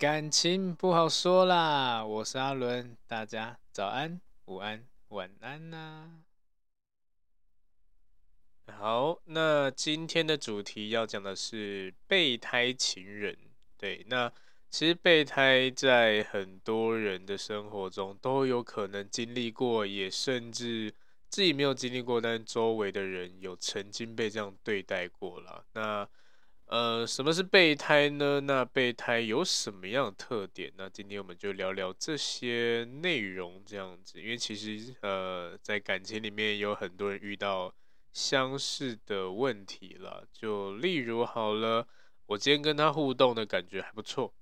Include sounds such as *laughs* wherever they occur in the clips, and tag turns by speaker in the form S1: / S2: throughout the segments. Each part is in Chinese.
S1: 感情不好说啦，我是阿伦，大家早安、午安、晚安呐、
S2: 好，那今天的主题要讲的是备胎情人。对，那其实备胎在很多人的生活中都有可能经历过，也甚至自己没有经历过，但周围的人有曾经被这样对待过了。那呃，什么是备胎呢？那备胎有什么样的特点？那今天我们就聊聊这些内容，这样子。因为其实呃，在感情里面有很多人遇到相似的问题了。就例如好了，我今天跟他互动的感觉还不错，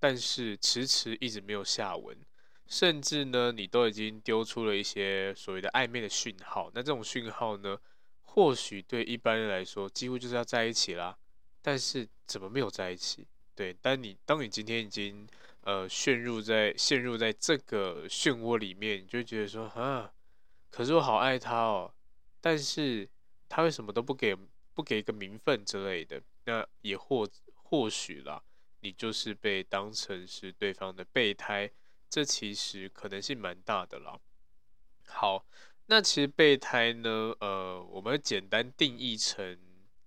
S2: 但是迟迟一直没有下文，甚至呢，你都已经丢出了一些所谓的暧昧的讯号。那这种讯号呢，或许对一般人来说，几乎就是要在一起啦。但是怎么没有在一起？对，但你当你今天已经呃陷入在陷入在这个漩涡里面，你就觉得说啊，可是我好爱他哦，但是他为什么都不给不给一个名分之类的？那也或或许啦，你就是被当成是对方的备胎，这其实可能性蛮大的啦。好，那其实备胎呢，呃，我们简单定义成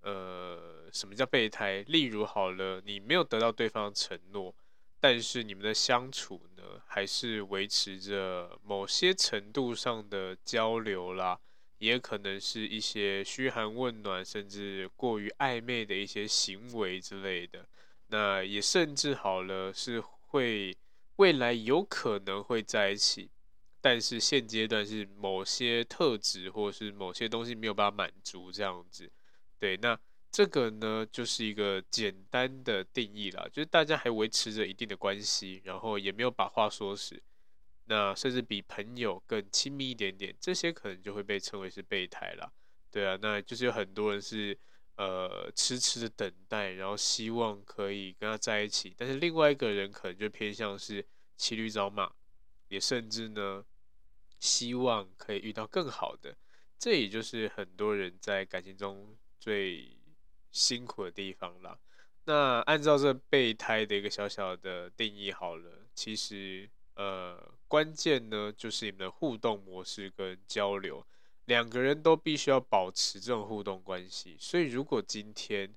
S2: 呃。什么叫备胎？例如，好了，你没有得到对方的承诺，但是你们的相处呢，还是维持着某些程度上的交流啦，也可能是一些嘘寒问暖，甚至过于暧昧的一些行为之类的。那也甚至好了，是会未来有可能会在一起，但是现阶段是某些特质或是某些东西没有办法满足这样子。对，那。这个呢，就是一个简单的定义啦，就是大家还维持着一定的关系，然后也没有把话说死，那甚至比朋友更亲密一点点，这些可能就会被称为是备胎啦。对啊，那就是有很多人是呃痴痴的等待，然后希望可以跟他在一起，但是另外一个人可能就偏向是骑驴找马，也甚至呢希望可以遇到更好的，这也就是很多人在感情中最辛苦的地方啦。那按照这备胎的一个小小的定义好了，其实呃关键呢就是你们的互动模式跟交流，两个人都必须要保持这种互动关系。所以如果今天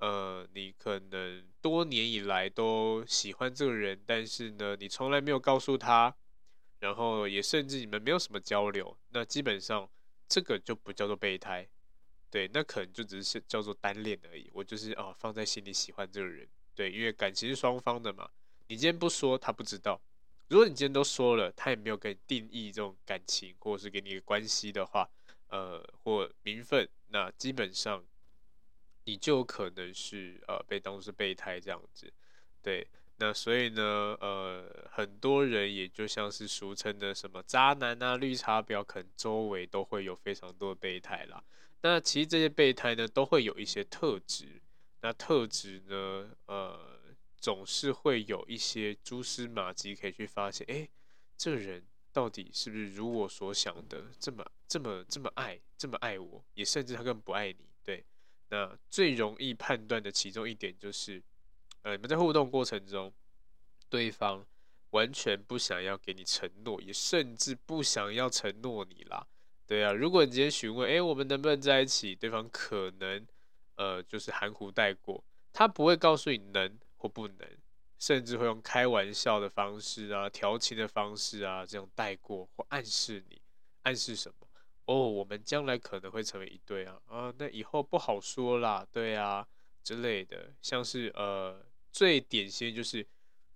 S2: 呃你可能多年以来都喜欢这个人，但是呢你从来没有告诉他，然后也甚至你们没有什么交流，那基本上这个就不叫做备胎。对，那可能就只是叫做单恋而已。我就是哦，放在心里喜欢这个人。对，因为感情是双方的嘛。你今天不说，他不知道；如果你今天都说了，他也没有给你定义这种感情，或者是给你一个关系的话，呃，或名分，那基本上你就可能是呃被当做是备胎这样子。对，那所以呢，呃，很多人也就像是俗称的什么渣男啊、绿茶婊，可能周围都会有非常多的备胎啦。那其实这些备胎呢，都会有一些特质。那特质呢，呃，总是会有一些蛛丝马迹可以去发现，诶，这个人到底是不是如我所想的这么、这么、这么爱、这么爱我？也甚至他根本不爱你。对，那最容易判断的其中一点就是，呃，你们在互动过程中，对方完全不想要给你承诺，也甚至不想要承诺你啦。对啊，如果你今天询问，哎，我们能不能在一起？对方可能，呃，就是含糊带过，他不会告诉你能或不能，甚至会用开玩笑的方式啊、调情的方式啊，这样带过或暗示你，暗示什么？哦，我们将来可能会成为一对啊，啊，那以后不好说啦，对啊之类的，像是呃，最典型就是，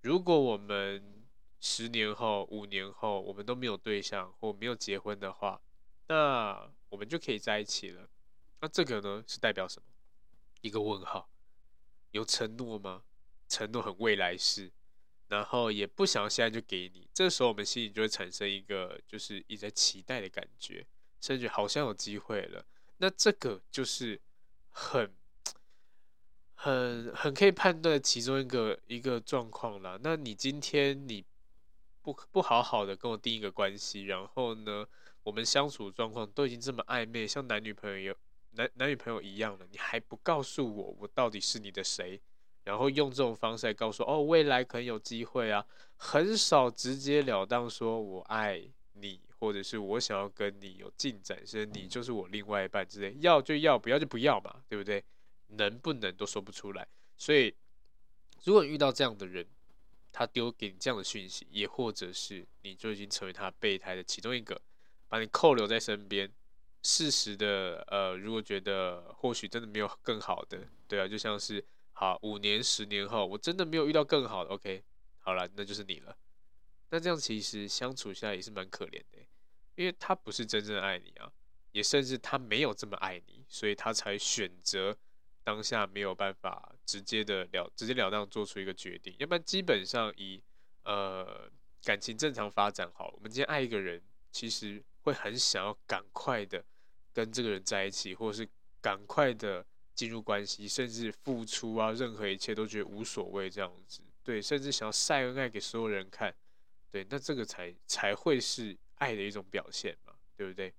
S2: 如果我们十年后、五年后，我们都没有对象或没有结婚的话。那我们就可以在一起了。那这个呢，是代表什么？一个问号。有承诺吗？承诺很未来式，然后也不想现在就给你。这时候我们心里就会产生一个就是一直在期待的感觉，甚至好像有机会了。那这个就是很很很可以判断其中一个一个状况了。那你今天你不不好好的跟我定一个关系，然后呢，我们相处状况都已经这么暧昧，像男女朋友男男女朋友一样了，你还不告诉我我到底是你的谁？然后用这种方式来告诉哦，未来可能有机会啊，很少直截了当说我爱你，或者是我想要跟你有进展，是你就是我另外一半之类，要就要，不要就不要嘛，对不对？能不能都说不出来，所以如果遇到这样的人，他丢给你这样的讯息，也或者是你就已经成为他备胎的其中一个，把你扣留在身边。适时的，呃，如果觉得或许真的没有更好的，对啊，就像是好五年、十年后，我真的没有遇到更好的，OK，好了，那就是你了。那这样其实相处下来也是蛮可怜的，因为他不是真正爱你啊，也甚至他没有这么爱你，所以他才选择当下没有办法直接的了直截了当做出一个决定，要不然基本上以呃感情正常发展好，我们今天爱一个人，其实。会很想要赶快的跟这个人在一起，或者是赶快的进入关系，甚至付出啊，任何一切都觉得无所谓这样子。对，甚至想要晒恩爱给所有人看。对，那这个才才会是爱的一种表现嘛，对不对？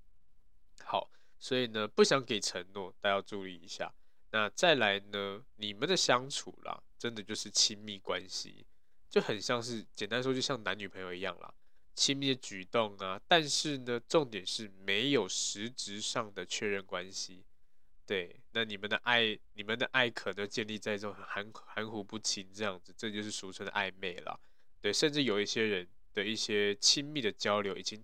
S2: 好，所以呢，不想给承诺，大家要注意一下。那再来呢，你们的相处啦，真的就是亲密关系，就很像是简单说，就像男女朋友一样啦。亲密的举动啊，但是呢，重点是没有实质上的确认关系。对，那你们的爱，你们的爱可能建立在这种含含糊不清这样子，这就是俗称的暧昧了。对，甚至有一些人的一些亲密的交流，已经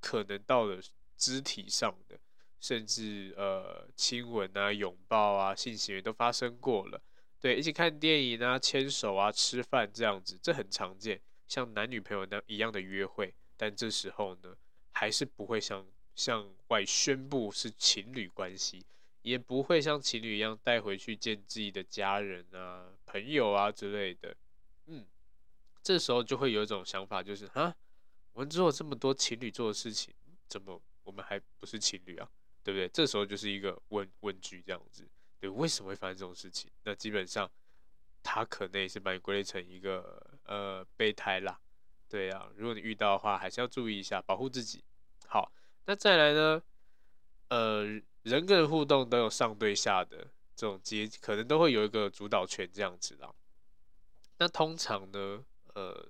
S2: 可能到了肢体上的，甚至呃亲吻啊、拥抱啊、性行为都发生过了。对，一起看电影啊、牵手啊、吃饭这样子，这很常见。像男女朋友那一样的约会，但这时候呢，还是不会向向外宣布是情侣关系，也不会像情侣一样带回去见自己的家人啊、朋友啊之类的。嗯，这时候就会有一种想法，就是啊，我们做了这么多情侣做的事情，怎么我们还不是情侣啊？对不对？这时候就是一个问问句这样子，对，为什么会发生这种事情？那基本上。他可能也是把你归类成一个呃备胎啦，对啊，如果你遇到的话，还是要注意一下，保护自己。好，那再来呢，呃，人跟人互动都有上对下的这种阶，可能都会有一个主导权这样子啦。那通常呢，呃，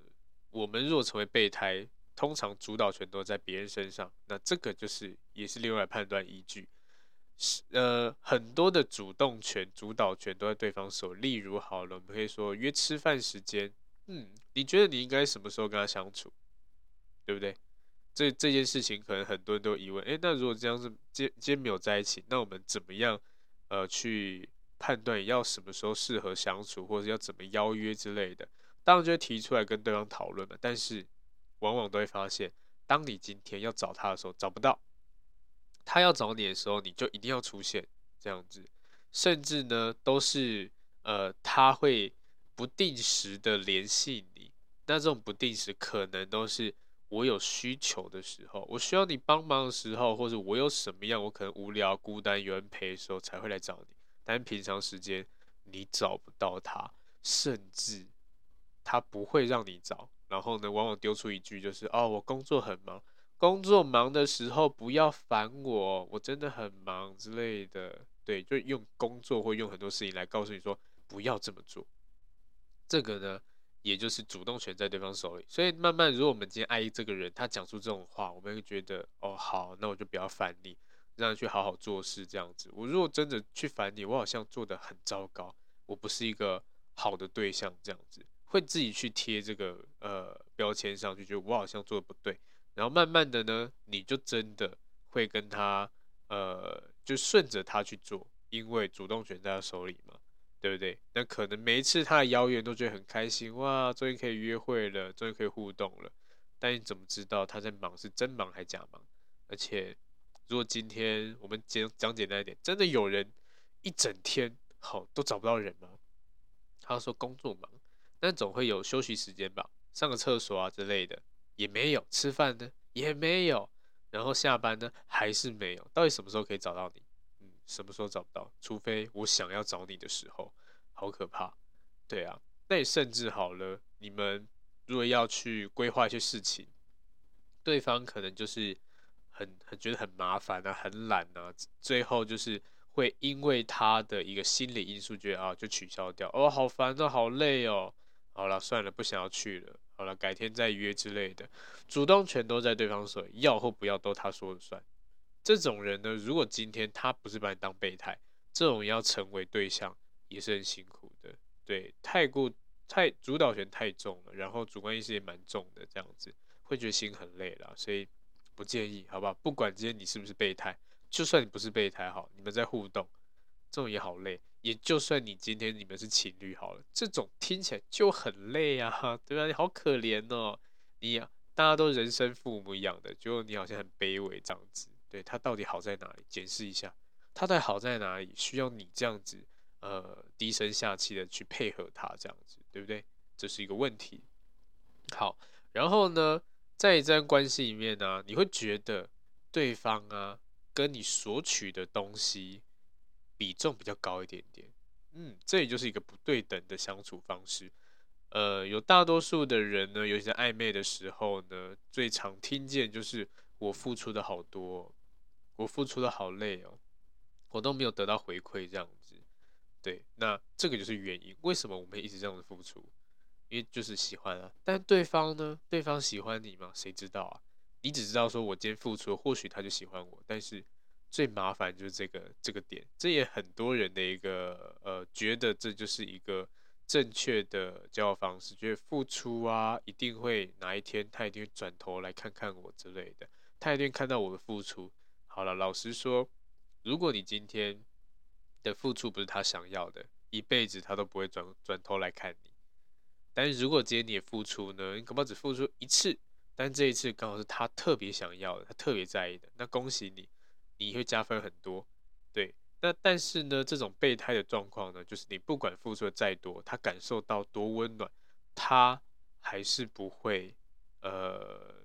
S2: 我们若成为备胎，通常主导权都在别人身上，那这个就是也是另外判断依据。呃，很多的主动权、主导权都在对方手。例如，好了，我们可以说约吃饭时间，嗯，你觉得你应该什么时候跟他相处，对不对？这这件事情可能很多人都疑问。诶，那如果这样子，今今天没有在一起，那我们怎么样呃去判断要什么时候适合相处，或者要怎么邀约之类的？当然就会提出来跟对方讨论嘛。但是往往都会发现，当你今天要找他的时候，找不到。他要找你的时候，你就一定要出现这样子，甚至呢，都是呃，他会不定时的联系你。那这种不定时，可能都是我有需求的时候，我需要你帮忙的时候，或者我有什么样，我可能无聊、孤单、有人陪的时候才会来找你。但平常时间你找不到他，甚至他不会让你找。然后呢，往往丢出一句就是：“哦，我工作很忙。”工作忙的时候不要烦我，我真的很忙之类的。对，就用工作或用很多事情来告诉你说不要这么做。这个呢，也就是主动权在对方手里。所以慢慢，如果我们今天爱意这个人，他讲出这种话，我们会觉得哦好，那我就不要烦你，让你去好好做事这样子。我如果真的去烦你，我好像做得很糟糕，我不是一个好的对象这样子，会自己去贴这个呃标签上去，觉得我好像做的不对。然后慢慢的呢，你就真的会跟他，呃，就顺着他去做，因为主动权在他手里嘛，对不对？那可能每一次他的邀约都觉得很开心，哇，终于可以约会了，终于可以互动了。但你怎么知道他在忙是真忙还假忙？而且，如果今天我们讲讲简单一点，真的有人一整天好都找不到人吗？他说工作忙，但总会有休息时间吧，上个厕所啊之类的。也没有吃饭呢，也没有，然后下班呢还是没有。到底什么时候可以找到你？嗯，什么时候找不到？除非我想要找你的时候，好可怕。对啊，那也甚至好了，你们如果要去规划一些事情，对方可能就是很很觉得很麻烦啊，很懒啊，最后就是会因为他的一个心理因素，觉得啊就取消掉，哦，好烦哦，好累哦，好了，算了，不想要去了，好了，改天再约之类的，主动权都在对方手里，要或不要都他说了算。这种人呢，如果今天他不是把你当备胎，这种要成为对象也是很辛苦的。对，太过太主导权太重了，然后主观意识也蛮重的，这样子会觉得心很累了，所以不建议，好不好？不管今天你是不是备胎，就算你不是备胎，好，你们在互动，这种也好累。也就算你今天你们是情侣好了，这种听起来就很累啊，对吧？你好可怜哦，你大家都人生父母一样的，结果你好像很卑微这样子。对，他到底好在哪里？检视一下，他到底好在哪里？需要你这样子，呃，低声下气的去配合他，这样子，对不对？这是一个问题。好，然后呢，在这段关系里面呢、你会觉得对方啊，跟你索取的东西比重比较高一点点。嗯，这也就是一个不对等的相处方式。呃，有大多数的人呢，尤其在暧昧的时候呢，最常听见就是我付出的好多。我付出的好累哦，我都没有得到回馈，这样子，对，那这个就是原因。为什么我们一直这样子付出？因为就是喜欢啊。但对方呢？对方喜欢你吗？谁知道啊？你只知道说，我今天付出，或许他就喜欢我。但是最麻烦就是这个这个点，这也很多人的一个呃，觉得这就是一个正确的交往方式，觉得付出啊，一定会哪一天他一定会转头来看看我之类的，他一定看到我的付出。好了，老实说，如果你今天的付出不是他想要的，一辈子他都不会转转头来看你。但是如果今天你的付出呢，你可能只付出一次，但这一次刚好是他特别想要的，他特别在意的，那恭喜你，你会加分很多。对，那但是呢，这种备胎的状况呢，就是你不管付出的再多，他感受到多温暖，他还是不会呃。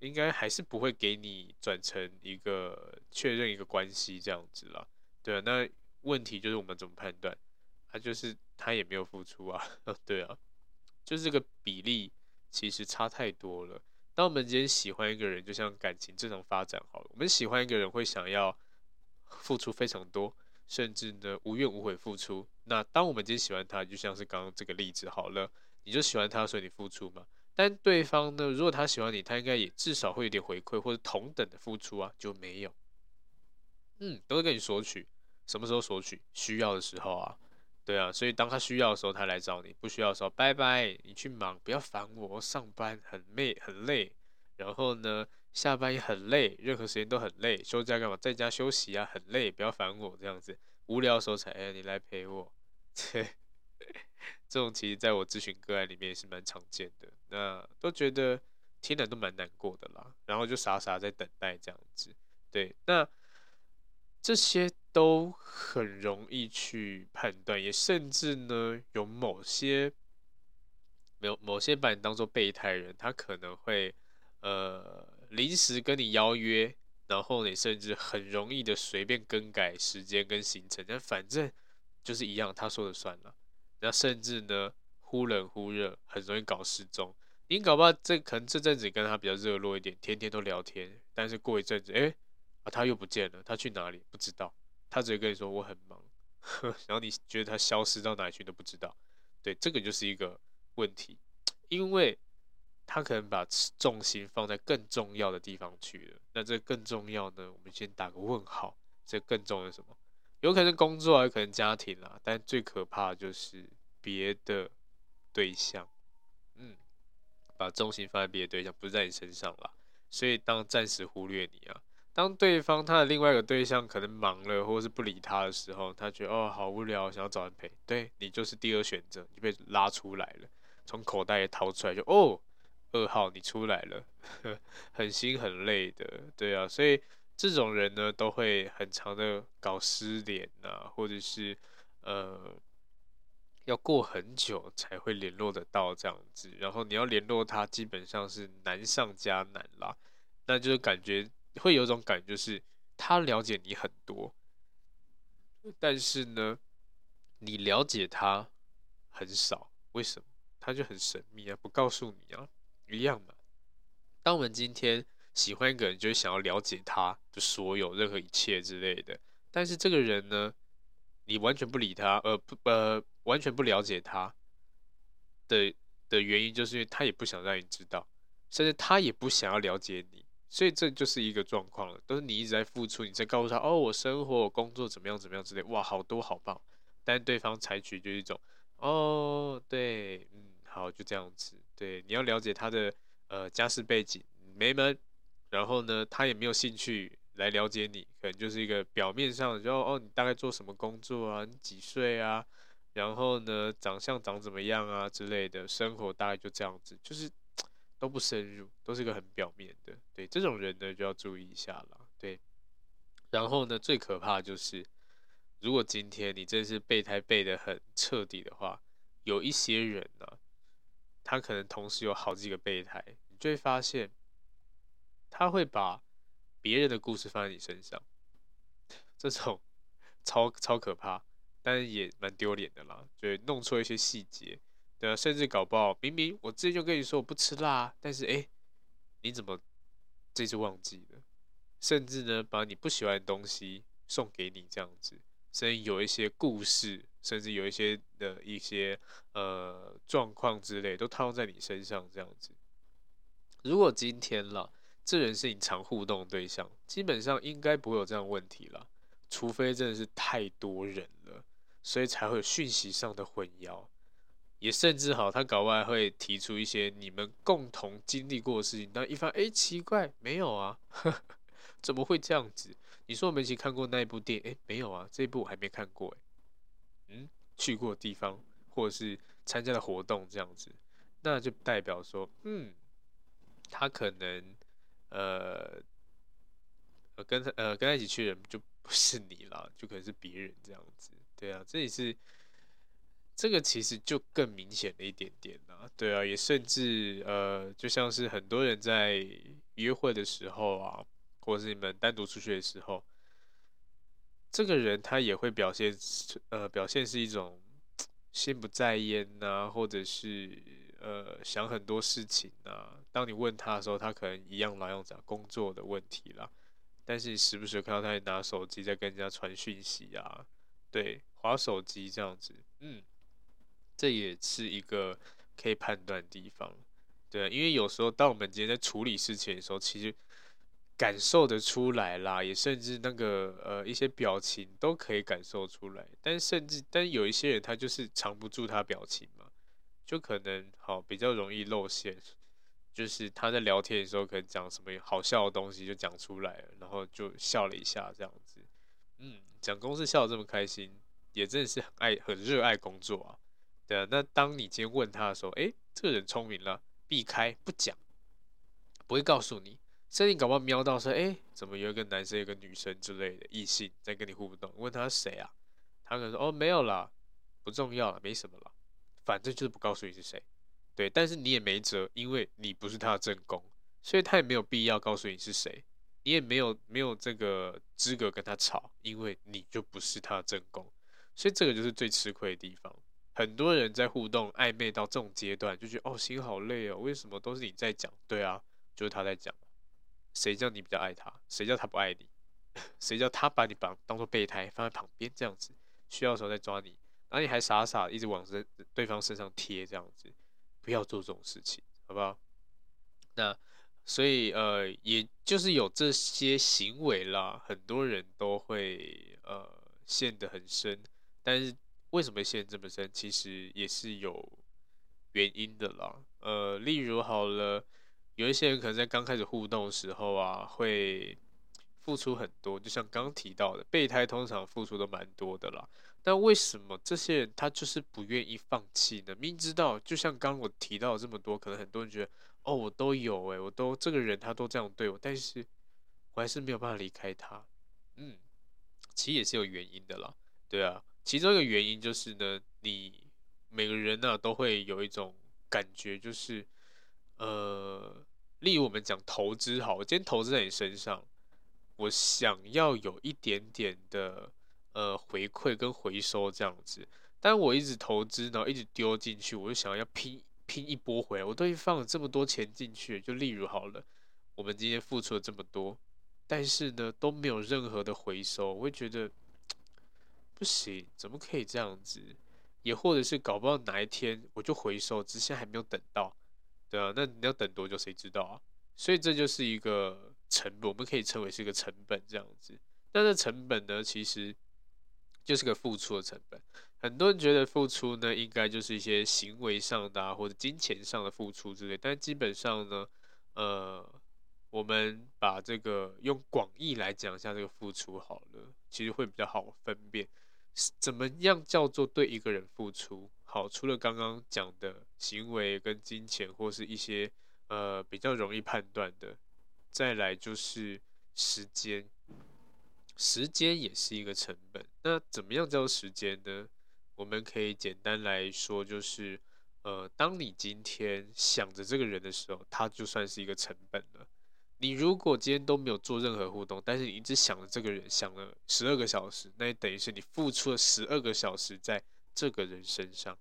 S2: 应该还是不会给你转成一个确认一个关系这样子啦，对啊，那问题就是我们怎么判断？他就是他也没有付出啊，*laughs* 对啊，就是这个比例其实差太多了。当我们今天喜欢一个人，就像感情正常发展好了，我们喜欢一个人会想要付出非常多，甚至呢无怨无悔付出。那当我们今天喜欢他，就像是刚刚这个例子好了，你就喜欢他，所以你付出嘛。但对方呢，如果他喜欢你，他应该也至少会有点回馈或者同等的付出啊，就没有。嗯，都是跟你索取，什么时候索取？需要的时候啊，对啊，所以当他需要的时候，他来找你；不需要的时候，拜拜，你去忙，不要烦我，上班很累很累，然后呢，下班也很累，任何时间都很累，休假干嘛？在家休息啊，很累，不要烦我这样子，无聊的时候才哎，你来陪我，*laughs* 对。这种其实在我咨询个案里面也是蛮常见的，那都觉得听了都蛮难过的啦，然后就傻傻在等待这样子。对，那这些都很容易去判断，也甚至呢有某些没有某些把你当做备胎人，他可能会呃临时跟你邀约，然后你甚至很容易的随便更改时间跟行程，但反正就是一样，他说了算了。那甚至呢，忽冷忽热，很容易搞失踪。你搞不好这可能这阵子跟他比较热络一点，天天都聊天，但是过一阵子，哎，啊他又不见了，他去哪里不知道？他只会跟你说我很忙，呵，*laughs* 然后你觉得他消失到哪里去都不知道。对，这个就是一个问题，因为他可能把重心放在更重要的地方去了。那这更重要呢？我们先打个问号，这更重要什么？有可能工作，有可能家庭啦，但最可怕就是别的对象，嗯，把重心放在别的对象，不是在你身上啦。所以当暂时忽略你啊，当对方他的另外一个对象可能忙了，或者是不理他的时候，他觉得哦好无聊，想要找人陪，对你就是第二选择，你被拉出来了，从口袋里掏出来就哦，二号你出来了，*laughs* 很心很累的，对啊，所以。这种人呢，都会很长的搞失联啊，或者是呃，要过很久才会联络得到这样子。然后你要联络他，基本上是难上加难啦。那就是感觉会有一种感觉，就是他了解你很多，但是呢，你了解他很少。为什么？他就很神秘啊，不告诉你啊，一样嘛。当我们今天。喜欢一个人，就是想要了解他的所有、任何一切之类的。但是这个人呢，你完全不理他，呃不呃完全不了解他的的原因，就是因为他也不想让你知道，甚至他也不想要了解你，所以这就是一个状况了，都是你一直在付出，你在告诉他，哦，我生活我工作怎么样怎么样之类，哇，好多好棒，但对方采取就是一种，哦，对，嗯，好，就这样子，对，你要了解他的呃家世背景，没门，然后呢，他也没有兴趣来了解你，可能就是一个表面上，就哦，你大概做什么工作啊，你几岁啊？然后呢，长相长怎么样啊之类的，生活大概就这样子，就是都不深入，都是个很表面的。对，这种人呢就要注意一下了。对，然后呢，最可怕就是，如果今天你真是备胎备得很彻底的话，有一些人呢、他可能同时有好几个备胎，你就会发现，他会把别人的故事放在你身上，这种超超可怕。但是也蛮丢脸的啦，就弄错一些细节，对啊，甚至搞不好明明我之前就跟你说我不吃辣，但是哎，你怎么这次忘记了？甚至呢，把你不喜欢的东西送给你这样子，甚至有一些故事，甚至有一些的一些呃状况之类，都套用在你身上这样子。如果今天了，这人是你常互动对象，基本上应该不会有这样问题了，除非真的是太多人了。所以才会有讯息上的混淆，也甚至好，他搞外会提出一些你们共同经历过的事情，但一番哎奇怪，没有啊，*laughs* 怎么会这样子？你说我们一起看过那一部电影，哎没有啊，这一部我还没看过，哎，嗯，去过的地方或者是参加的活动这样子，那就代表说，嗯，他可能呃跟他呃跟他一起去的人就不是你了，就可能是别人这样子。对啊，这也是这个其实就更明显了一点点啦。对啊，也甚至呃，就像是很多人在约会的时候啊，或者是你们单独出去的时候，这个人他也会表现呃，表现是一种心不在焉呐，或者是呃想很多事情呐。当你问他的时候，他可能一样老样讲工作的问题啦，但是你时不时看到他拿手机在跟人家传讯息啊。对，划手机这样子，嗯，这也是一个可以判断的地方，对，因为有时候当我们今天在处理事情的时候，其实感受得出来啦，也甚至那个呃一些表情都可以感受出来，但甚至但有一些人他就是藏不住他表情嘛，就可能好比较容易露馅，就是他在聊天的时候可能讲什么好笑的东西就讲出来了，然后就笑了一下这样子。嗯，讲公司笑得这么开心，也真的是很爱、很热爱工作啊。对啊，那当你今天问他的时候，诶，这个人聪明了，避开不讲，不会告诉你。甚至你搞不好瞄到说，诶，怎么有一个男生、一个女生之类的异性在跟你互动？问他是谁啊？他可能说，哦，没有啦，不重要了，没什么了，反正就是不告诉你是谁。对，但是你也没辙，因为你不是他的正宫，所以他也没有必要告诉你是谁。你也没有没有这个资格跟他吵，因为你就不是他的正宫，所以这个就是最吃亏的地方。很多人在互动暧昧到这种阶段，就觉得哦，心好累哦，为什么都是你在讲？对啊，就是他在讲。谁叫你比较爱他？谁叫他不爱你？*laughs* 谁叫他把你绑当做备胎放在旁边这样子，需要的时候再抓你，然后你还傻傻一直往身对方身上贴这样子，不要做这种事情，好不好？那。所以，呃，也就是有这些行为啦，很多人都会呃陷得很深。但是为什么陷这么深？其实也是有原因的啦。呃，例如好了，有一些人可能在刚开始互动的时候啊，会付出很多，就像刚提到的，备胎通常付出都蛮多的啦。但为什么这些人他就是不愿意放弃呢？明知道，就像刚刚我提到这么多，可能很多人觉得。哦，我都有诶，我都这个人他都这样对我，但是我还是没有办法离开他。嗯，其实也是有原因的啦，对啊，其中一个原因就是呢，你每个人呢、都会有一种感觉，就是呃，例如我们讲投资好，我今天投资在你身上，我想要有一点点的呃回馈跟回收这样子，但我一直投资，然后一直丢进去，我就想要拼。拼一波回来，我都已经放了这么多钱进去，就例如好了，我们今天付出了这么多，但是呢都没有任何的回收，我会觉得不行，怎么可以这样子？也或者是搞不到哪一天我就回收，只是还没有等到，对啊，那你要等多久？谁知道啊？所以这就是一个成本，我们可以称为是一个成本这样子。但是成本呢，其实就是个付出的成本。很多人觉得付出呢，应该就是一些行为上的啊，或者金钱上的付出之类。但基本上呢，呃，我们把这个用广义来讲一下这个付出好了，其实会比较好分辨，怎么样叫做对一个人付出。好，除了刚刚讲的行为跟金钱，或是一些呃比较容易判断的，再来就是时间，时间也是一个成本。那怎么样叫做时间呢？我们可以简单来说，就是，呃，当你今天想着这个人的时候，他就算是一个成本了。你如果今天都没有做任何互动，但是你一直想着这个人，想了十二个小时，那也等于是你付出了十二个小时在这个人身上，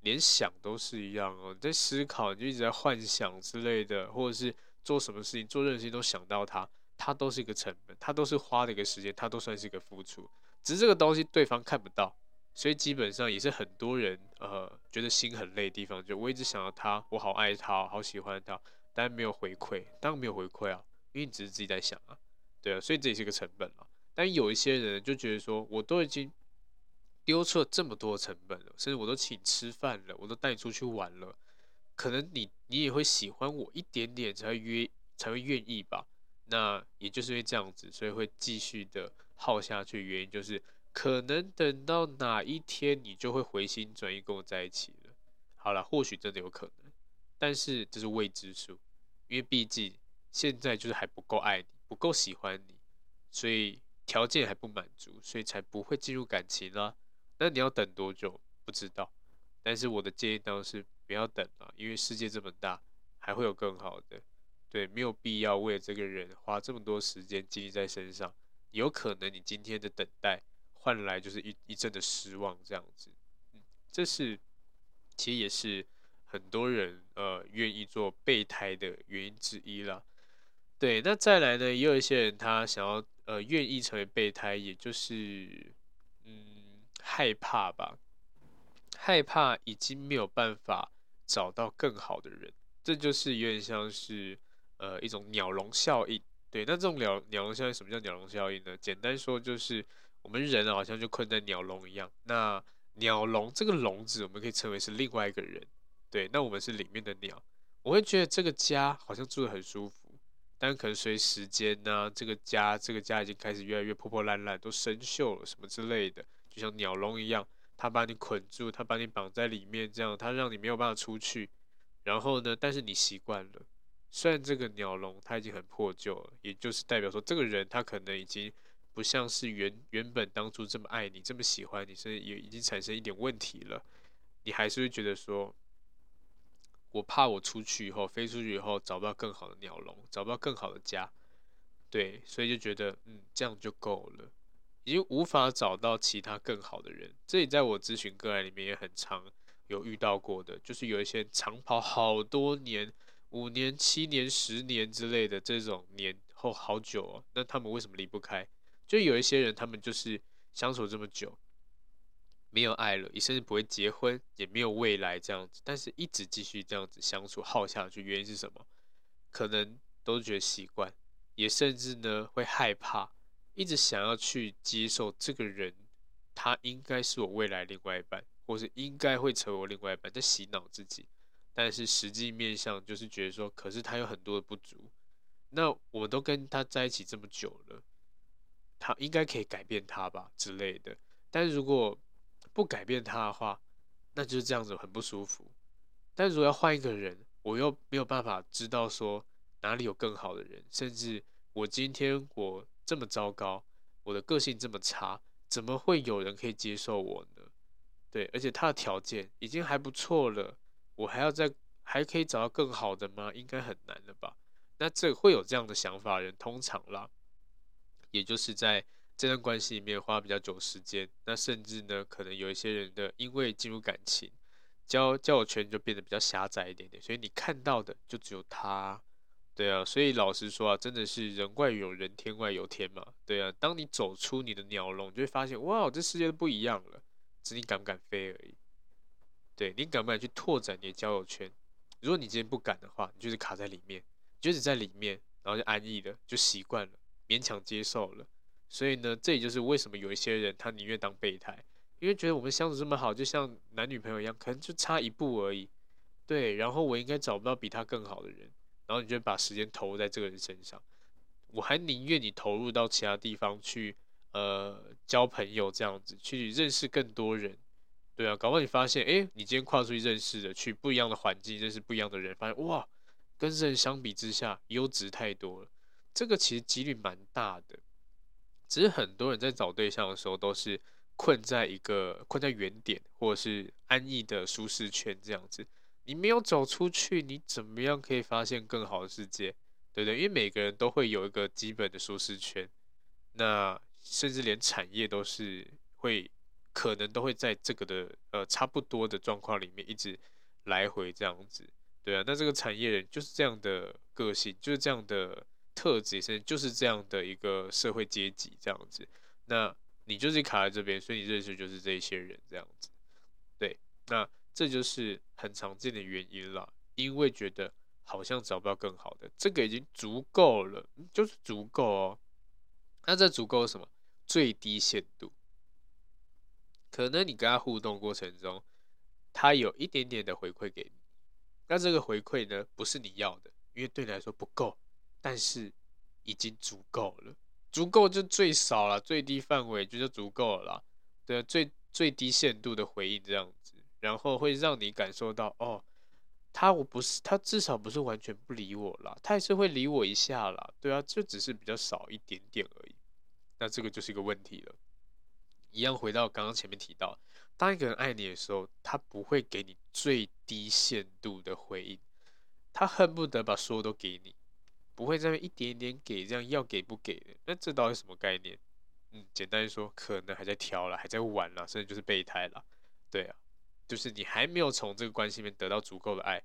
S2: 连想都是一样哦。你在思考，你就一直在幻想之类的，或者是做什么事情，做任何事情都想到他，他都是一个成本，他都是花的一个时间，他都算是一个付出，只是这个东西对方看不到。所以基本上也是很多人呃觉得心很累的地方，就我一直想到他，我好爱他，好喜欢他，但没有回馈，当然没有回馈啊，因为你只是自己在想啊，对啊，所以这也是个成本啊。但有一些人就觉得说，我都已经丢出了这么多成本了，甚至我都请吃饭了，我都带你出去玩了，可能你你也会喜欢我一点点才会约才会愿意吧？那也就是因为这样子，所以会继续的耗下去，原因就是。可能等到哪一天你就会回心转意跟我在一起了。好了，或许真的有可能，但是这是未知数，因为毕竟现在就是还不够爱你，不够喜欢你，所以条件还不满足，所以才不会进入感情啦。那你要等多久？不知道。但是我的建议当然是不要等了，因为世界这么大，还会有更好的。对，没有必要为了这个人花这么多时间精力在身上。有可能你今天的等待。换来就是一一阵的失望，这样子，嗯，这是其实也是很多人呃愿意做备胎的原因之一啦。对，那再来呢，也有一些人他想要呃愿意成为备胎，也就是嗯害怕吧，害怕已经没有办法找到更好的人，这就是有点像是呃一种鸟笼效应。对，那这种鸟鸟笼效应，什么叫鸟笼效应呢？简单说就是。我们人好像就困在鸟笼一样。那鸟笼这个笼子，我们可以称为是另外一个人。对，那我们是里面的鸟。我会觉得这个家好像住得很舒服，但可能随时间呢，这个家这个家已经开始越来越破破烂烂，都生锈了什么之类的，就像鸟笼一样，它把你捆住，它把你绑在里面，这样它让你没有办法出去。然后呢，但是你习惯了，虽然这个鸟笼它已经很破旧了，也就是代表说这个人他可能已经。不像是原原本当初这么爱你，这么喜欢你，甚至也已经产生一点问题了，你还是会觉得说，我怕我出去以后飞出去以后找不到更好的鸟笼，找不到更好的家，对，所以就觉得嗯这样就够了，已经无法找到其他更好的人。这里在我咨询个案里面也很常有遇到过的，就是有一些长跑好多年，五年、七年、十年之类的这种年后好久哦，那他们为什么离不开？就有一些人，他们就是相处这么久，没有爱了，也甚至不会结婚，也没有未来这样子，但是一直继续这样子相处耗下去，原因是什么？可能都觉得习惯，也甚至呢会害怕，一直想要去接受这个人，他应该是我未来另外一半，或是应该会成为我另外一半，在洗脑自己。但是实际面上就是觉得说，可是他有很多的不足，那我们都跟他在一起这么久了。他应该可以改变他吧之类的，但是如果不改变他的话，那就是这样子很不舒服。但如果要换一个人，我又没有办法知道说哪里有更好的人，甚至我今天我这么糟糕，我的个性这么差，怎么会有人可以接受我呢？对，而且他的条件已经还不错了，我还要再还可以找到更好的吗？应该很难了吧？那这会有这样的想法人，通常啦。也就是在这段关系里面花比较久时间，那甚至呢，可能有一些人的因为进入感情，交交友圈就变得比较狭窄一点点，所以你看到的就只有他，对啊，所以老实说啊，真的是人外有人，天外有天嘛。对啊，当你走出你的鸟笼，你就会发现，哇，这世界都不一样了，只是你敢不敢飞而已。对，你敢不敢去拓展你的交友圈？如果你今天不敢的话，你就是卡在里面，就是在里面，然后就安逸了，就习惯了，勉强接受了。所以呢，这也就是为什么有一些人他宁愿当备胎，因为觉得我们相处这么好，就像男女朋友一样，可能就差一步而已。对，然后我应该找不到比他更好的人，然后你就把时间投入在这个人身上。我还宁愿你投入到其他地方去，呃，交朋友这样子，去认识更多人。对啊，搞不好你发现，哎，你今天跨出去认识的，去不一样的环境认识不一样的人，发现哇，跟这人相比之下优质太多了。这个其实几率蛮大的，只是很多人在找对象的时候都是困在一个困在原点，或者是安逸的舒适圈这样子。你没有走出去，你怎么样可以发现更好的世界？对不对？因为每个人都会有一个基本的舒适圈，那甚至连产业都是会。可能都会在这个的呃差不多的状况里面一直来回这样子，对啊，那这个产业人就是这样的个性，就是这样的特质，甚至就是这样的一个社会阶级这样子。那你就是卡在这边，所以你认识就是这一些人这样子，对，那这就是很常见的原因啦，因为觉得好像找不到更好的，这个已经足够了，就是足够哦。那这足够什么？最低限度。可能你跟他互动过程中，他有一点点的回馈给你，那这个回馈呢，不是你要的，因为对你来说不够，但是已经足够了，足够就最少了，最低范围就就足够了啦，对，最最低限度的回应这样子，然后会让你感受到，哦，他我不是他至少不是完全不理我啦，他还是会理我一下啦，对啊，就只是比较少一点点而已，那这个就是一个问题了。一样回到刚刚前面提到，当一个人爱你的时候，他不会给你最低限度的回应，他恨不得把所有都给你，不会在那一点点给，这样要给不给的。那这到底什么概念？嗯，简单说，可能还在挑了，还在玩了，甚至就是备胎了。对啊，就是你还没有从这个关系里面得到足够的爱，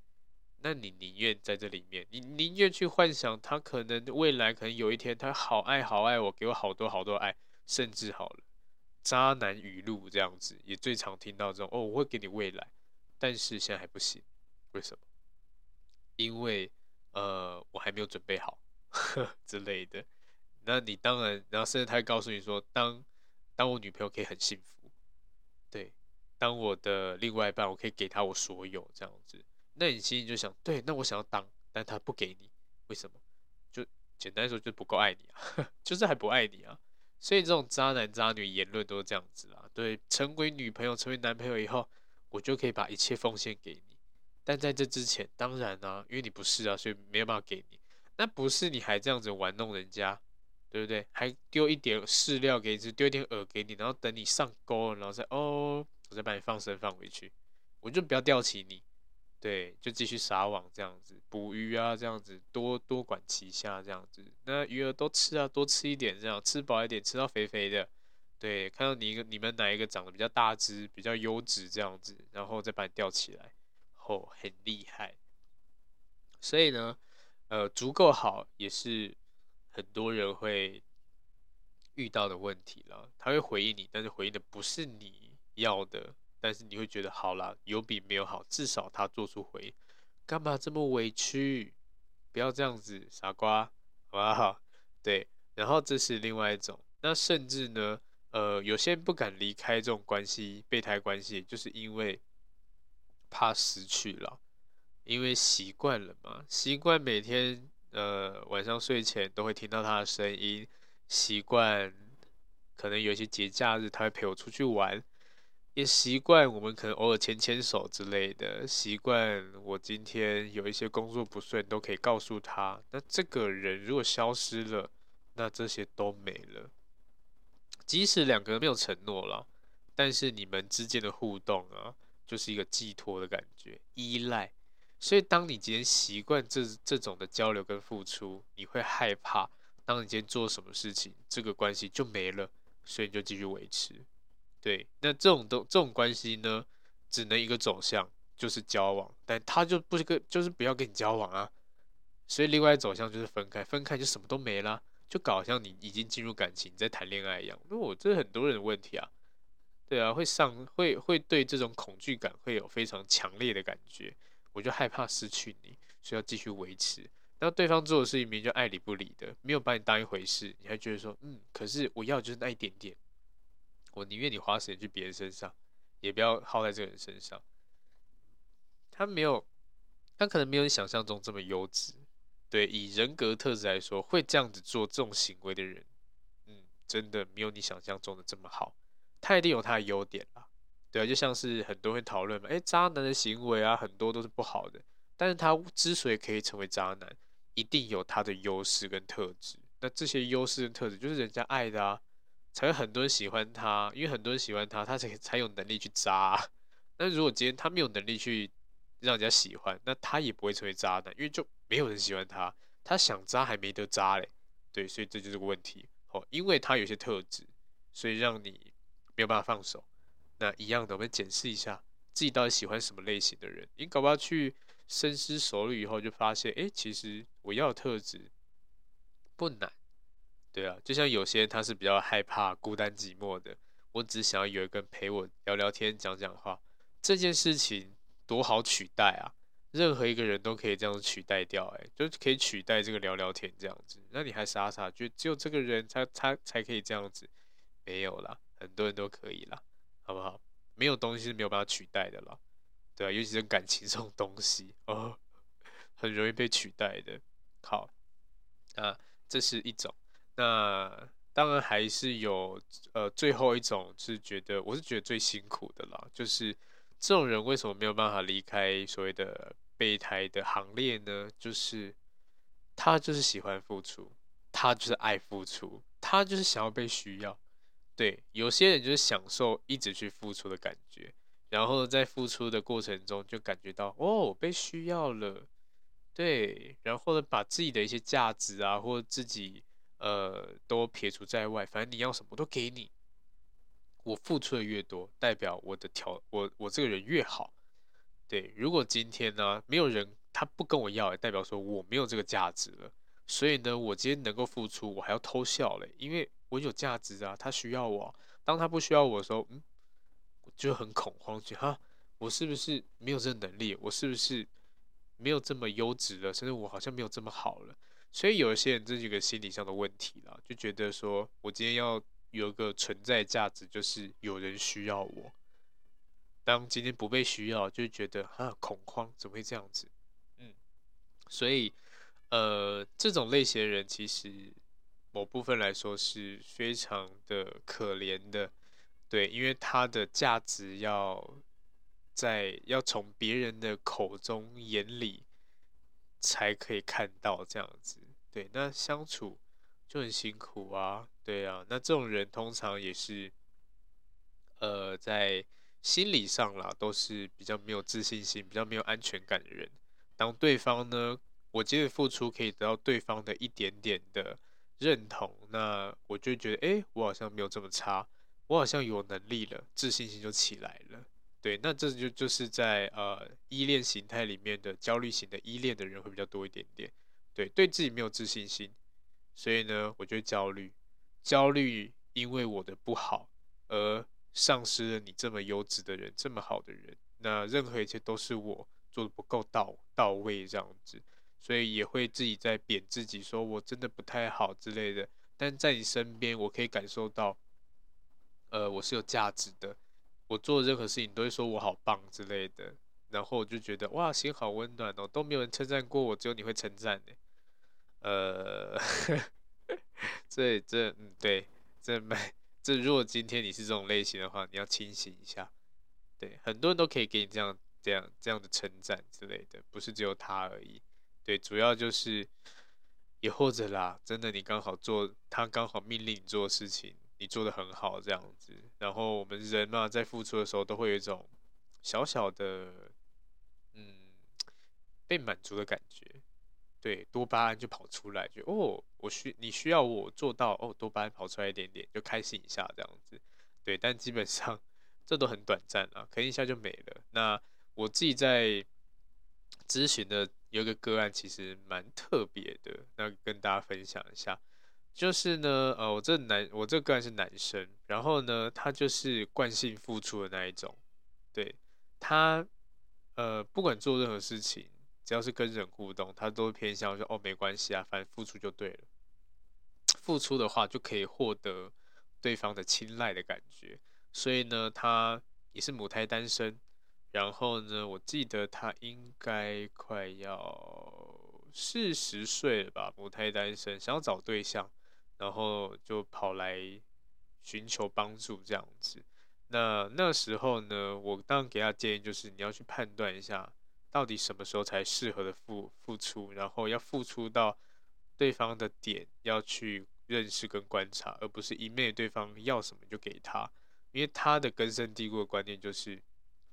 S2: 那你宁愿在这里面，你宁愿去幻想他可能未来可能有一天他好爱好爱我，给我好多好多爱，甚至好了。渣男语录这样子也最常听到这种哦，我会给你未来，但是现在还不行，为什么？因为呃，我还没有准备好呵 *laughs* 之类的。那你当然，然后甚至他会告诉你说，当当我女朋友可以很幸福，对，当我的另外一半，我可以给他我所有这样子。那你心里就想，对，那我想要当，但他不给你，为什么？就简单说，就不够爱你啊，*laughs* 就是还不爱你啊。所以这种渣男渣女言论都是这样子啦，对，成为女朋友、成为男朋友以后，我就可以把一切奉献给你。但在这之前，当然啊，因为你不是啊，所以没有办法给你。那不是你还这样子玩弄人家，对不对？还丢一点饲料给你，丢一点饵给你，然后等你上钩了，然后再哦，我再把你放生放回去，我就不要吊起你。对，就继续撒网这样子捕鱼啊，这样子多多管齐下这样子，那鱼儿都吃啊，多吃一点这样，吃饱一点，吃到肥肥的。对，看到你一个你们哪一个长得比较大只，比较优质这样子，然后再把你吊起来，哦，很厉害。所以呢，呃，足够好也是很多人会遇到的问题了。他会回应你，但是回应的不是你要的。但是你会觉得好啦，有比没有好，至少他做出回应，干嘛这么委屈？不要这样子，傻瓜，好不好？对，然后这是另外一种。那甚至呢，呃，有些人不敢离开这种关系，备胎关系，就是因为怕失去了，因为习惯了嘛，习惯每天呃晚上睡前都会听到他的声音，习惯可能有一些节假日他会陪我出去玩。也习惯我们可能偶尔牵牵手之类的，习惯我今天有一些工作不顺都可以告诉他。那这个人如果消失了，那这些都没了。即使两个人没有承诺了，但是你们之间的互动啊，就是一个寄托的感觉，依赖。所以当你今天习惯这这种的交流跟付出，你会害怕，当你今天做什么事情，这个关系就没了，所以你就继续维持。对，那这种都这种关系呢，只能一个走向，就是交往，但他就不是个，就是不要跟你交往啊，所以另外走向就是分开，分开就什么都没了，就搞像你已经进入感情在谈恋爱一样。那我这是很多人的问题啊，对啊，会上会会对这种恐惧感会有非常强烈的感觉，我就害怕失去你，所以要继续维持。那对方做的事情明明就爱理不理的，没有把你当一回事，你还觉得说，嗯，可是我要的就是那一点点，我宁愿你花时间去别人身上，也不要耗在这个人身上。他没有，他可能没有你想象中这么优质。对，以人格特质来说，会这样子做这种行为的人，嗯，真的没有你想象中的这么好。他一定有他的优点啦，对啊，就像是很多人讨论嘛，诶，渣男的行为啊，很多都是不好的，但是他之所以可以成为渣男，一定有他的优势跟特质。那这些优势跟特质就是人家爱的啊，才会很多人喜欢他，因为很多人喜欢他，他才才有能力去渣。*laughs* 那如果今天他没有能力去让人家喜欢，那他也不会成为渣男，因为就。没有人喜欢他，他想渣还没得渣嘞，对，所以这就是个问题哦。因为他有些特质，所以让你没有办法放手。那一样的，我们检视一下自己到底喜欢什么类型的人。你搞不好去深思熟虑以后，就发现，哎，其实我要的特质不难。对啊，就像有些人他是比较害怕孤单寂寞的，我只想要有一个人陪我聊聊天、讲讲话，这件事情多好取代啊！任何一个人都可以这样取代掉，哎，就可以取代这个聊聊天这样子。那你还傻傻觉得只有这个人他他才可以这样子？没有啦，很多人都可以啦，好不好？没有东西是没有办法取代的啦，对啊，尤其是感情这种东西哦，*laughs* 很容易被取代的。好，啊，这是一种。那当然还是有呃，最后一种是觉得我是觉得最辛苦的啦，就是。这种人为什么没有办法离开所谓的备胎的行列呢？就是他就是喜欢付出，他就是爱付出，他就是想要被需要。对，有些人就是享受一直去付出的感觉，然后在付出的过程中就感觉到哦，被需要了。对，然后呢，把自己的一些价值啊，或自己呃都撇除在外，反正你要什么都给你。我付出的越多，代表我的条我我这个人越好。对，如果今天呢，没有人他不跟我要，代表说我没有这个价值了。所以呢，我今天能够付出，我还要偷笑嘞，因为我有价值啊，他需要我。当他不需要我的时候，嗯，我就很恐慌，觉得哈，我是不是没有这个能力？我是不是没有这么优质了？甚至我好像没有这么好了。所以有一些人这是一个心理上的问题了，就觉得说我今天要。有一个存在价值，就是有人需要我。当今天不被需要，就觉得哈恐慌，怎么会这样子？嗯，所以呃，这种类型的人，其实某部分来说是非常的可怜的，对，因为他的价值要在要从别人的口中、眼里才可以看到这样子，对，那相处就很辛苦啊。对啊，那这种人通常也是，呃，在心理上啦，都是比较没有自信心、比较没有安全感的人。当对方呢，我今天付出可以得到对方的一点点的认同，那我就觉得，哎，我好像没有这么差，我好像有能力了，自信心就起来了。对，那这就就是在呃依恋形态里面的焦虑型的依恋的人会比较多一点点。对，对自己没有自信心，所以呢，我就焦虑。焦虑，因为我的不好而丧失了你这么优质的人，这么好的人。那任何一切都是我做的不够到到位这样子，所以也会自己在贬自己，说我真的不太好之类的。但在你身边，我可以感受到，呃，我是有价值的。我做任何事情都会说我好棒之类的，然后我就觉得哇，心好温暖哦，都没有人称赞过我，只有你会称赞呢。呃。*laughs* 这这嗯对，这没这如果今天你是这种类型的话，你要清醒一下。对，很多人都可以给你这样这样这样的称赞之类的，不是只有他而已。对，主要就是也或者啦，真的你刚好做他刚好命令你做事情，你做得很好这样子。然后我们人嘛，在付出的时候都会有一种小小的嗯被满足的感觉。对，多巴胺就跑出来，就哦，我需你需要我做到哦，多巴胺跑出来一点点，就开心一下这样子。对，但基本上这都很短暂啊，可能一下就没了。那我自己在咨询的有一个个案其实蛮特别的，那跟大家分享一下。就是呢，呃，我这男，我这个案是男生，然后呢，他就是惯性付出的那一种，对，他，呃，不管做任何事情，只要是跟人互动，他都偏向说，哦，没关系啊，反正付出就对了，付出的话就可以获得对方的青睐的感觉，所以呢，他也是母胎单身，然后呢，我记得他应该快要四十岁了吧，母胎单身，想要找对象。然后就跑来寻求帮助这样子。那那时候呢，我当然给他建议就是，你要去判断一下，到底什么时候才适合的付付出，然后要付出到对方的点，要去认识跟观察，而不是一昧对方要什么就给他。因为他的根深蒂固的观念就是，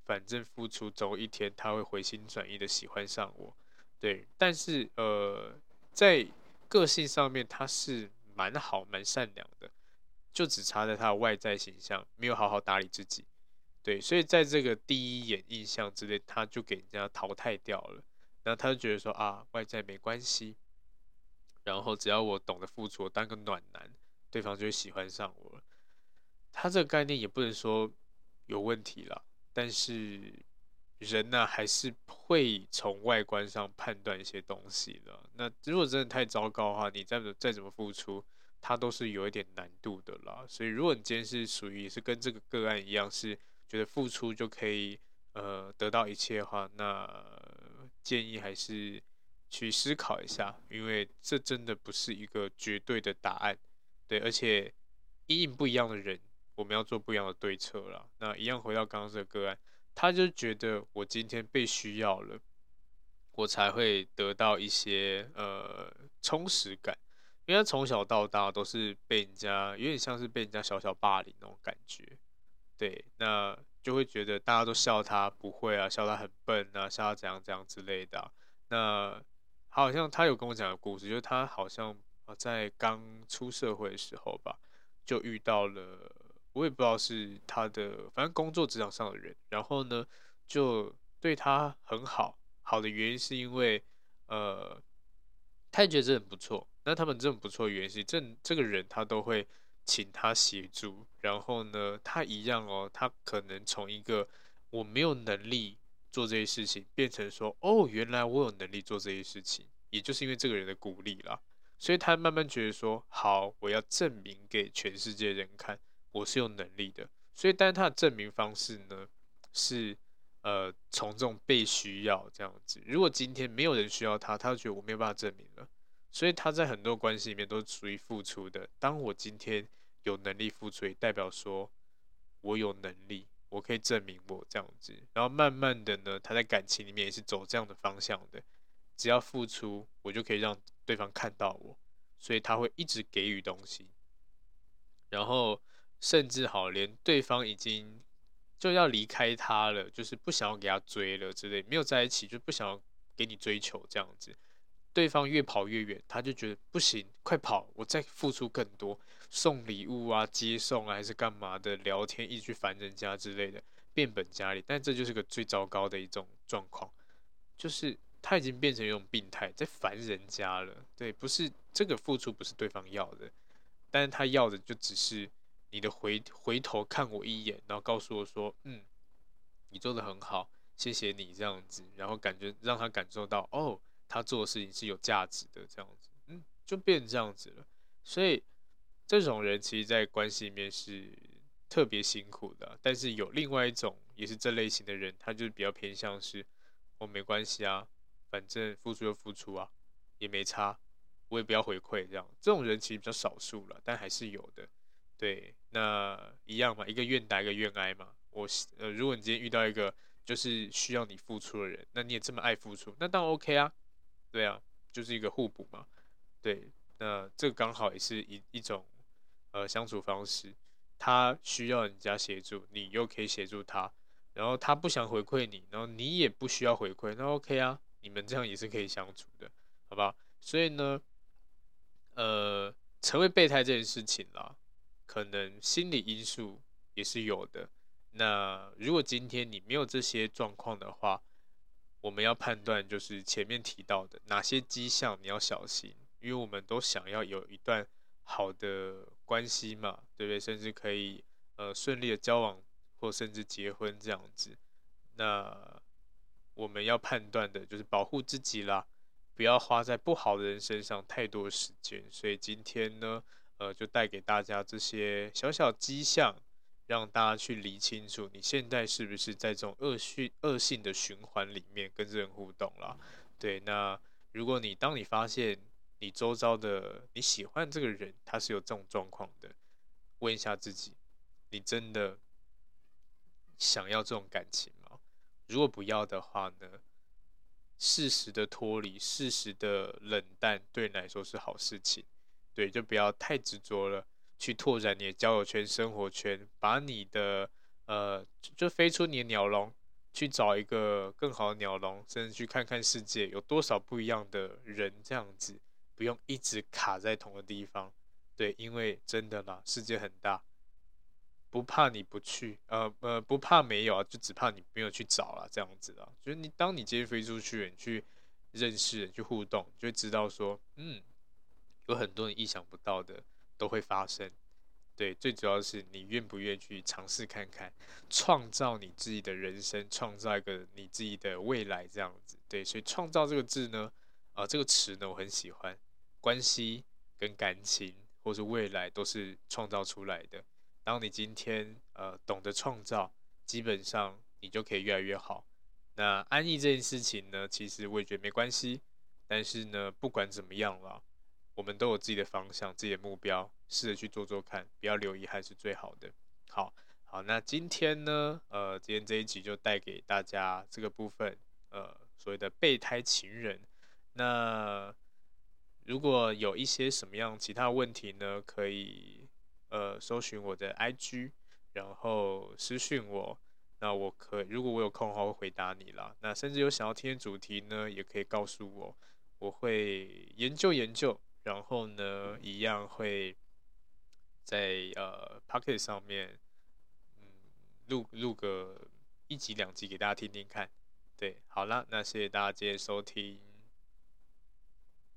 S2: 反正付出总有一天他会回心转意的喜欢上我。对，但是呃，在个性上面他是。蛮好，蛮善良的，就只差在他的外在形象没有好好打理自己，对，所以在这个第一眼印象之内，他就给人家淘汰掉了。然后他就觉得说啊，外在没关系，然后只要我懂得付出，我当个暖男，对方就会喜欢上我了。他这个概念也不能说有问题啦，但是。人呢、还是会从外观上判断一些东西的。那如果真的太糟糕的话，你再再怎么付出，它都是有一点难度的啦。所以，如果你今天是属于是跟这个个案一样，是觉得付出就可以呃得到一切的话，那建议还是去思考一下，因为这真的不是一个绝对的答案。对，而且因应不一样的人，我们要做不一样的对策啦。那一样回到刚刚这个个案。他就觉得我今天被需要了，我才会得到一些呃充实感，因为他从小到大都是被人家有点像是被人家小小霸凌那种感觉，对，那就会觉得大家都笑他不会啊，笑他很笨啊，笑他怎样怎样之类的啊。那好像他有跟我讲的故事，就是他好像在刚出社会的时候吧，就遇到了。我也不知道是他的，反正工作职场上的人，然后呢，就对他很好。好的原因是因为，呃，他也觉得这很不错。那他们这种不错的原因是，这这个人他都会请他协助。然后呢，他一样哦，他可能从一个我没有能力做这些事情，变成说，哦，原来我有能力做这些事情，也就是因为这个人的鼓励啦。所以他慢慢觉得说，好，我要证明给全世界人看。我是有能力的，所以，但是他的证明方式呢，是呃从这种被需要这样子。如果今天没有人需要他，他就觉得我没有办法证明了。所以他在很多关系里面都是属于付出的。当我今天有能力付出，也代表说我有能力，我可以证明我这样子。然后慢慢的呢，他在感情里面也是走这样的方向的。只要付出，我就可以让对方看到我，所以他会一直给予东西，然后。甚至好，连对方已经就要离开他了，就是不想要给他追了之类，没有在一起就不想要给你追求这样子。对方越跑越远，他就觉得不行，快跑，我再付出更多，送礼物啊，接送啊，还是干嘛的，聊天一直去烦人家之类的，变本加厉。但这就是个最糟糕的一种状况，就是他已经变成一种病态，在烦人家了。对，不是这个付出不是对方要的，但是他要的就只是。你的回回头看我一眼，然后告诉我说：“嗯，你做的很好，谢谢你这样子。”然后感觉让他感受到，哦，他做的事情是有价值的这样子，嗯，就变这样子了。所以这种人其实，在关系里面是特别辛苦的。但是有另外一种也是这类型的人，他就比较偏向是，我没关系啊，反正付出就付出啊，也没差，我也不要回馈这样。这种人其实比较少数了，但还是有的。对，那一样嘛，一个愿打一个愿挨嘛。我呃，如果你今天遇到一个就是需要你付出的人，那你也这么爱付出，那当然 OK 啊。对啊，就是一个互补嘛。对，那这刚好也是一一种呃相处方式。他需要人家协助，你又可以协助他，然后他不想回馈你，然后你也不需要回馈，那 OK 啊，你们这样也是可以相处的，好吧？所以呢，呃，成为备胎这件事情啦。可能心理因素也是有的。那如果今天你没有这些状况的话，我们要判断就是前面提到的哪些迹象你要小心，因为我们都想要有一段好的关系嘛，对不对？甚至可以呃顺利的交往或甚至结婚这样子。那我们要判断的就是保护自己啦，不要花在不好的人身上太多时间。所以今天呢，呃，就带给大家这些小小迹象，让大家去理清楚你现在是不是在这种恶性恶性的循环里面跟人互动啦。对，那如果你当你发现你周遭的你喜欢这个人，他是有这种状况的，问一下自己，你真的想要这种感情吗？如果不要的话呢，适时的脱离，适时的冷淡，对你来说是好事情。对，就不要太执着了，去拓展你的交友圈、生活圈，把你的呃，就飞出你的鸟笼，去找一个更好的鸟笼，甚至去看看世界有多少不一样的人，这样子不用一直卡在同个地方。对，因为真的啦，世界很大。不怕你不去，呃呃，不怕没有啊，就只怕你没有去找了，这样子啊。就是你当你今天飞出去，你去认识、去互动，就会知道说，嗯，有很多你意想不到的都会发生。对，最主要是你愿不愿意去尝试看看，创造你自己的人生，创造一个你自己的未来，这样子。对，所以创造这个字呢，啊、这个词呢，我很喜欢。关系跟感情或是未来都是创造出来的。当你今天呃懂得创造，基本上你就可以越来越好。那安逸这件事情呢，其实我也觉得没关系。但是呢，不管怎么样了，我们都有自己的方向、自己的目标，试着去做做看，不要留遗憾是最好的。好，好，那今天呢，呃，今天这一集就带给大家这个部分，呃，所谓的备胎情人。那如果有一些什么样其他问题呢，可以。呃，搜寻我的 IG，然后私讯我，那我可如果我有空的话会回答你啦。那甚至有想要听的主题呢，也可以告诉我，我会研究研究，然后呢，一样会在呃 Pocket 上面，嗯，录录个一集两集给大家听听看。对，好了，那谢谢大家今天收听。